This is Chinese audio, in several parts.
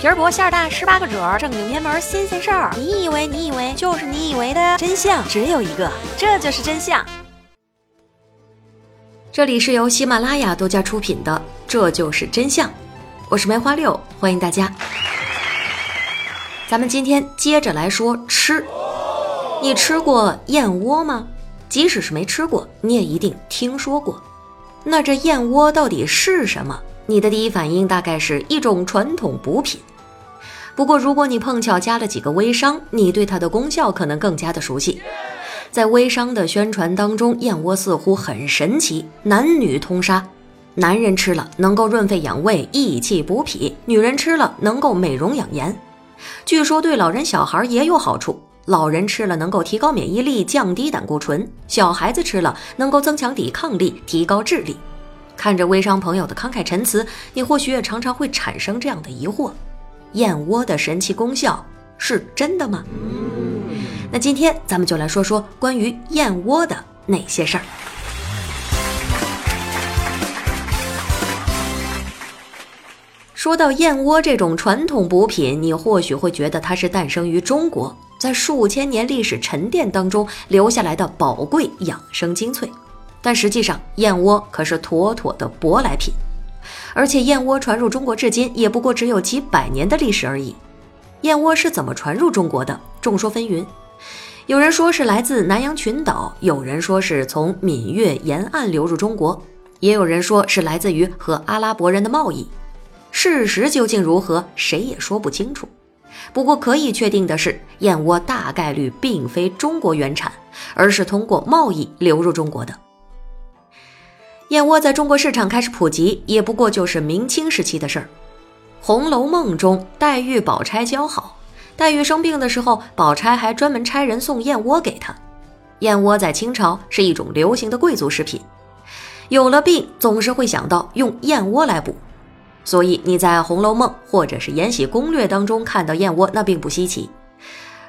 皮儿薄馅儿大，十八个褶儿，正经偏门新鲜事儿。你以为你以为就是你以为的真相只有一个，这就是真相。这里是由喜马拉雅独家出品的《这就是真相》，我是梅花六，欢迎大家。咱们今天接着来说吃，你吃过燕窝吗？即使是没吃过，你也一定听说过。那这燕窝到底是什么？你的第一反应大概是一种传统补品。不过，如果你碰巧加了几个微商，你对它的功效可能更加的熟悉。在微商的宣传当中，燕窝似乎很神奇，男女通杀。男人吃了能够润肺养胃、益气补脾，女人吃了能够美容养颜。据说对老人小孩也有好处，老人吃了能够提高免疫力、降低胆固醇；小孩子吃了能够增强抵抗力、提高智力。看着微商朋友的慷慨陈词，你或许也常常会产生这样的疑惑：燕窝的神奇功效是真的吗？那今天咱们就来说说关于燕窝的那些事儿。说到燕窝这种传统补品，你或许会觉得它是诞生于中国，在数千年历史沉淀当中留下来的宝贵养生精粹。但实际上，燕窝可是妥妥的舶来品，而且燕窝传入中国至今也不过只有几百年的历史而已。燕窝是怎么传入中国的？众说纷纭，有人说是来自南洋群岛，有人说是从闽粤沿岸流入中国，也有人说是来自于和阿拉伯人的贸易。事实究竟如何，谁也说不清楚。不过可以确定的是，燕窝大概率并非中国原产，而是通过贸易流入中国的。燕窝在中国市场开始普及，也不过就是明清时期的事儿。《红楼梦》中，黛玉宝钗交好，黛玉生病的时候，宝钗还专门差人送燕窝给她。燕窝在清朝是一种流行的贵族食品，有了病总是会想到用燕窝来补，所以你在《红楼梦》或者是《延禧攻略》当中看到燕窝，那并不稀奇。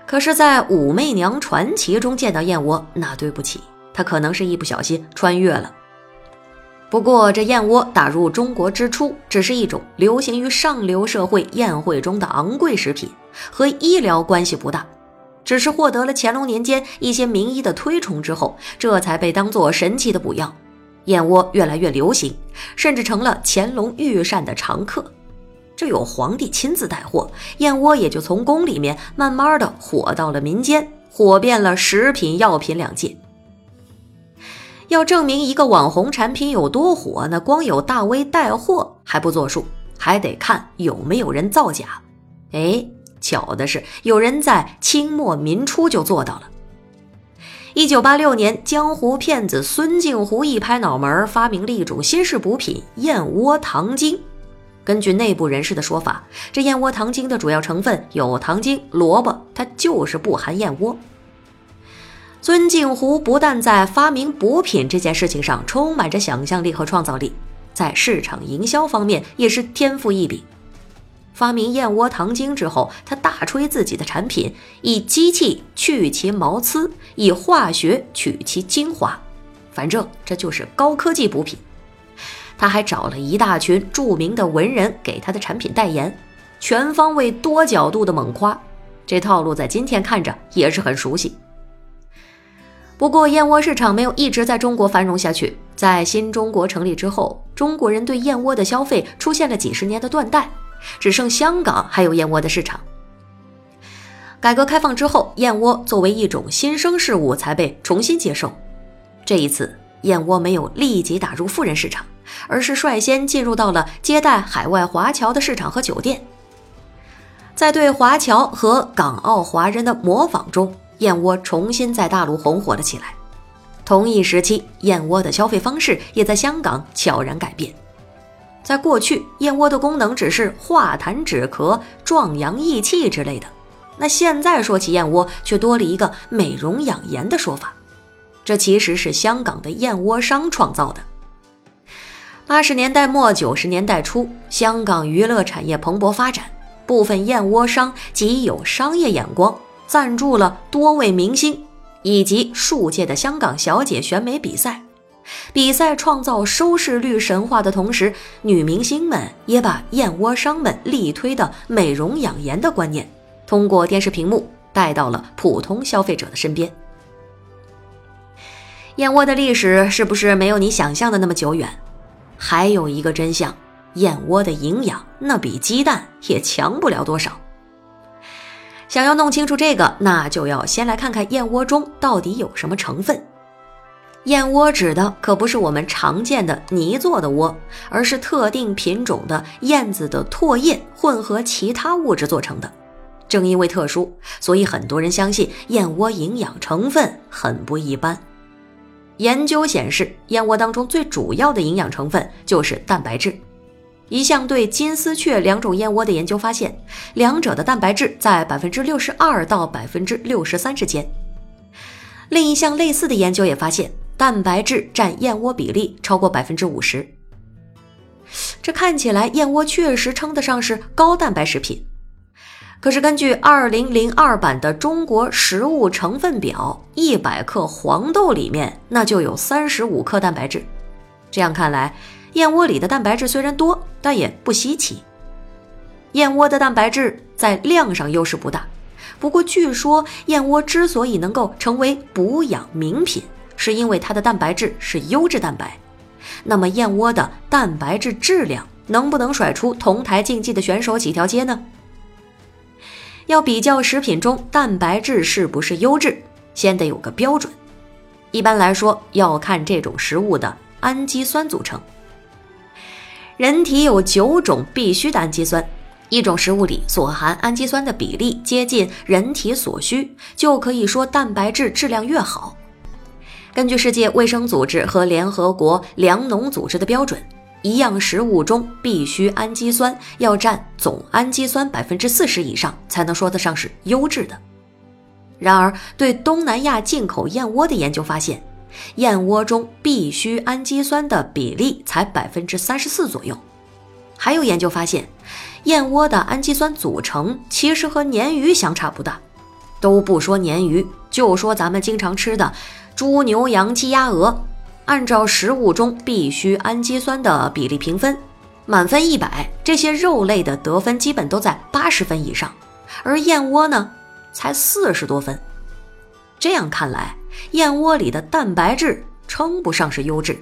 可是，在《武媚娘传奇》中见到燕窝，那对不起，她可能是一不小心穿越了。不过，这燕窝打入中国之初，只是一种流行于上流社会宴会中的昂贵食品，和医疗关系不大。只是获得了乾隆年间一些名医的推崇之后，这才被当作神奇的补药。燕窝越来越流行，甚至成了乾隆御膳的常客。这有皇帝亲自带货，燕窝也就从宫里面慢慢的火到了民间，火遍了食品药品两界。要证明一个网红产品有多火，那光有大 V 带货还不作数，还得看有没有人造假。哎，巧的是，有人在清末民初就做到了。一九八六年，江湖骗子孙静湖一拍脑门，发明了一种新式补品——燕窝糖精。根据内部人士的说法，这燕窝糖精的主要成分有糖精、萝卜，它就是不含燕窝。孙敬湖不但在发明补品这件事情上充满着想象力和创造力，在市场营销方面也是天赋异禀。发明燕窝糖精之后，他大吹自己的产品以机器去其毛刺，以化学取其精华，反正这就是高科技补品。他还找了一大群著名的文人给他的产品代言，全方位、多角度的猛夸。这套路在今天看着也是很熟悉。不过，燕窝市场没有一直在中国繁荣下去。在新中国成立之后，中国人对燕窝的消费出现了几十年的断代，只剩香港还有燕窝的市场。改革开放之后，燕窝作为一种新生事物才被重新接受。这一次，燕窝没有立即打入富人市场，而是率先进入到了接待海外华侨的市场和酒店。在对华侨和港澳华人的模仿中。燕窝重新在大陆红火了起来，同一时期，燕窝的消费方式也在香港悄然改变。在过去，燕窝的功能只是化痰止咳、壮阳益气之类的，那现在说起燕窝，却多了一个美容养颜的说法。这其实是香港的燕窝商创造的。八十年代末九十年代初，香港娱乐产业蓬勃发展，部分燕窝商极有商业眼光。赞助了多位明星以及数届的香港小姐选美比赛，比赛创造收视率神话的同时，女明星们也把燕窝商们力推的美容养颜的观念，通过电视屏幕带到了普通消费者的身边。燕窝的历史是不是没有你想象的那么久远？还有一个真相，燕窝的营养那比鸡蛋也强不了多少。想要弄清楚这个，那就要先来看看燕窝中到底有什么成分。燕窝指的可不是我们常见的泥做的窝，而是特定品种的燕子的唾液混合其他物质做成的。正因为特殊，所以很多人相信燕窝营养成分很不一般。研究显示，燕窝当中最主要的营养成分就是蛋白质。一项对金丝雀两种燕窝的研究发现，两者的蛋白质在百分之六十二到百分之六十三之间。另一项类似的研究也发现。蛋白质占燕窝比例超过百分之五十，这看起来燕窝确实称得上是高蛋白食品。可是根据二零零二版的中国食物成分表，一百克黄豆里面那就有三十五克蛋白质。这样看来，燕窝里的蛋白质虽然多，但也不稀奇。燕窝的蛋白质在量上优势不大，不过据说燕窝之所以能够成为补养名品。是因为它的蛋白质是优质蛋白，那么燕窝的蛋白质质量能不能甩出同台竞技的选手几条街呢？要比较食品中蛋白质是不是优质，先得有个标准。一般来说，要看这种食物的氨基酸组成。人体有九种必需的氨基酸，一种食物里所含氨基酸的比例接近人体所需，就可以说蛋白质质量越好。根据世界卫生组织和联合国粮农组织的标准，一样食物中必需氨基酸要占总氨基酸百分之四十以上，才能说得上是优质的。然而，对东南亚进口燕窝的研究发现，燕窝中必需氨基酸的比例才百分之三十四左右。还有研究发现，燕窝的氨基酸组成其实和鲶鱼相差不大。都不说鲶鱼，就说咱们经常吃的。猪、牛、羊、鸡、鸭、鹅，按照食物中必需氨基酸的比例评分，满分一百，这些肉类的得分基本都在八十分以上，而燕窝呢，才四十多分。这样看来，燕窝里的蛋白质称不上是优质，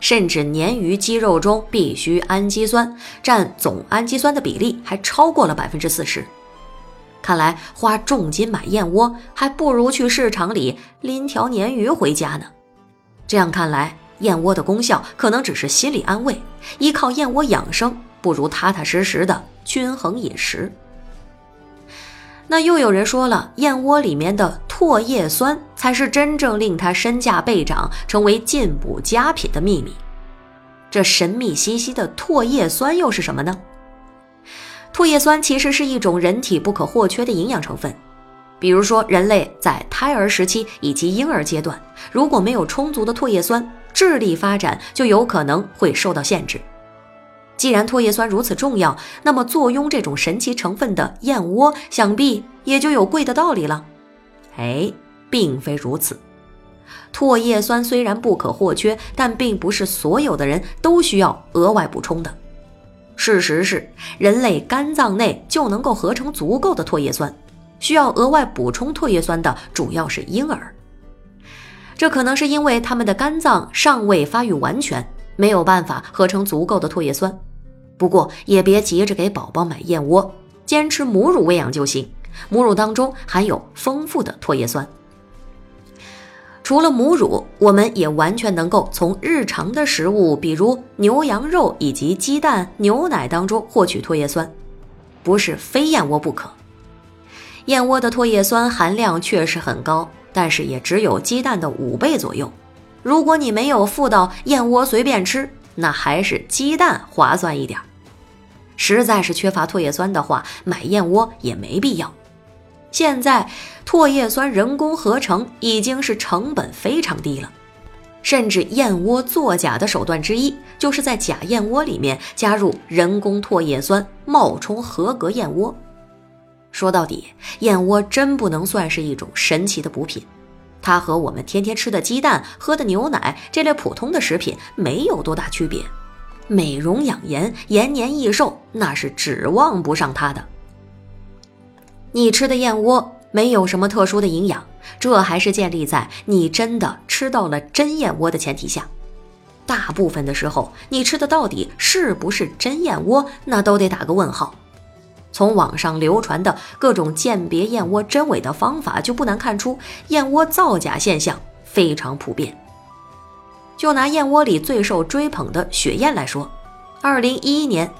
甚至鲶鱼、肌肉中必需氨基酸占总氨基酸的比例还超过了百分之四十。看来花重金买燕窝，还不如去市场里拎条鲶鱼回家呢。这样看来，燕窝的功效可能只是心理安慰，依靠燕窝养生不如踏踏实实的均衡饮食。那又有人说了，燕窝里面的唾液酸才是真正令它身价倍涨、成为进补佳品的秘密。这神秘兮兮的唾液酸又是什么呢？唾液酸其实是一种人体不可或缺的营养成分，比如说人类在胎儿时期以及婴儿阶段，如果没有充足的唾液酸，智力发展就有可能会受到限制。既然唾液酸如此重要，那么坐拥这种神奇成分的燕窝，想必也就有贵的道理了。哎，并非如此。唾液酸虽然不可或缺，但并不是所有的人都需要额外补充的。事实是，人类肝脏内就能够合成足够的唾液酸，需要额外补充唾液酸的主要是婴儿。这可能是因为他们的肝脏尚未发育完全，没有办法合成足够的唾液酸。不过也别急着给宝宝买燕窝，坚持母乳喂养就行。母乳当中含有丰富的唾液酸。除了母乳，我们也完全能够从日常的食物，比如牛羊肉以及鸡蛋、牛奶当中获取唾液酸，不是非燕窝不可。燕窝的唾液酸含量确实很高，但是也只有鸡蛋的五倍左右。如果你没有富到燕窝随便吃，那还是鸡蛋划算一点。实在是缺乏唾液酸的话，买燕窝也没必要。现在，唾液酸人工合成已经是成本非常低了，甚至燕窝作假的手段之一，就是在假燕窝里面加入人工唾液酸，冒充合格燕窝。说到底，燕窝真不能算是一种神奇的补品，它和我们天天吃的鸡蛋、喝的牛奶这类普通的食品没有多大区别。美容养颜、延年益寿，那是指望不上它的。你吃的燕窝没有什么特殊的营养，这还是建立在你真的吃到了真燕窝的前提下。大部分的时候，你吃的到底是不是真燕窝，那都得打个问号。从网上流传的各种鉴别燕窝真伪的方法，就不难看出燕窝造假现象非常普遍。就拿燕窝里最受追捧的雪燕来说，二零一一年，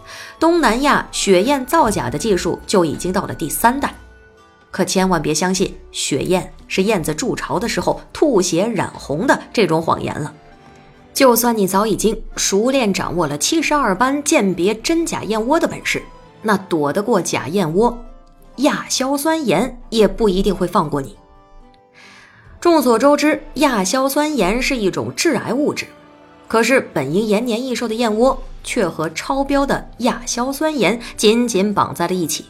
东南亚雪燕造假的技术就已经到了第三代。可千万别相信雪燕是燕子筑巢的时候吐血染红的这种谎言了。就算你早已经熟练掌握了七十二般鉴别真假燕窝的本事，那躲得过假燕窝，亚硝酸盐也不一定会放过你。众所周知，亚硝酸盐是一种致癌物质，可是本应延年益寿的燕窝却和超标的亚硝酸盐紧紧绑在了一起。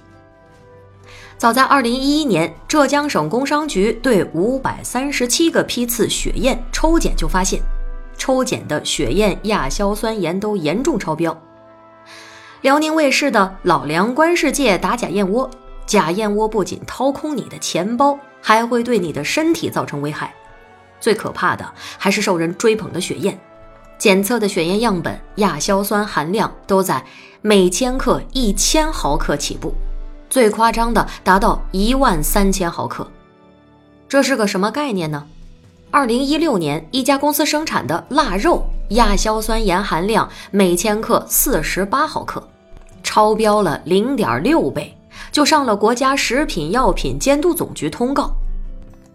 早在2011年，浙江省工商局对537个批次血燕抽检就发现，抽检的血燕亚硝酸盐都严重超标。辽宁卫视的老梁观世界打假燕窝，假燕窝不仅掏空你的钱包。还会对你的身体造成危害，最可怕的还是受人追捧的血燕，检测的血燕样本亚硝酸含量都在每千克一千毫克起步，最夸张的达到一万三千毫克。这是个什么概念呢？二零一六年，一家公司生产的腊肉亚硝酸盐含量每千克四十八毫克，超标了零点六倍。就上了国家食品药品监督总局通告，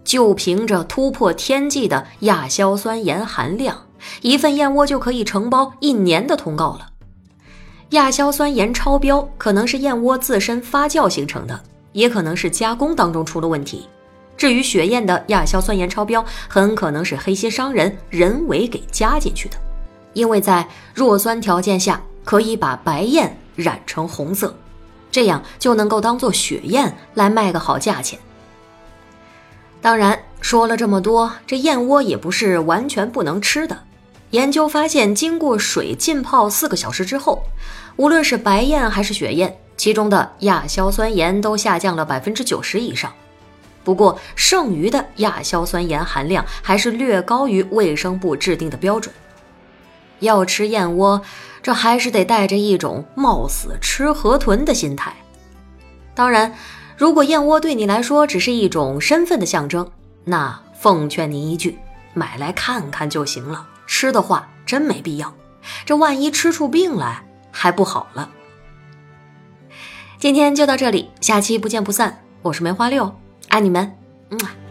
就凭着突破天际的亚硝酸盐含量，一份燕窝就可以承包一年的通告了。亚硝酸盐超标可能是燕窝自身发酵形成的，也可能是加工当中出了问题。至于血燕的亚硝酸盐超标，很可能是黑心商人人为给加进去的，因为在弱酸条件下可以把白燕染成红色。这样就能够当做血燕来卖个好价钱。当然，说了这么多，这燕窝也不是完全不能吃的。研究发现，经过水浸泡四个小时之后，无论是白燕还是血燕，其中的亚硝酸盐都下降了百分之九十以上。不过，剩余的亚硝酸盐含量还是略高于卫生部制定的标准。要吃燕窝。这还是得带着一种冒死吃河豚的心态。当然，如果燕窝对你来说只是一种身份的象征，那奉劝您一句，买来看看就行了。吃的话真没必要，这万一吃出病来还不好了。今天就到这里，下期不见不散。我是梅花六，爱你们，嗯。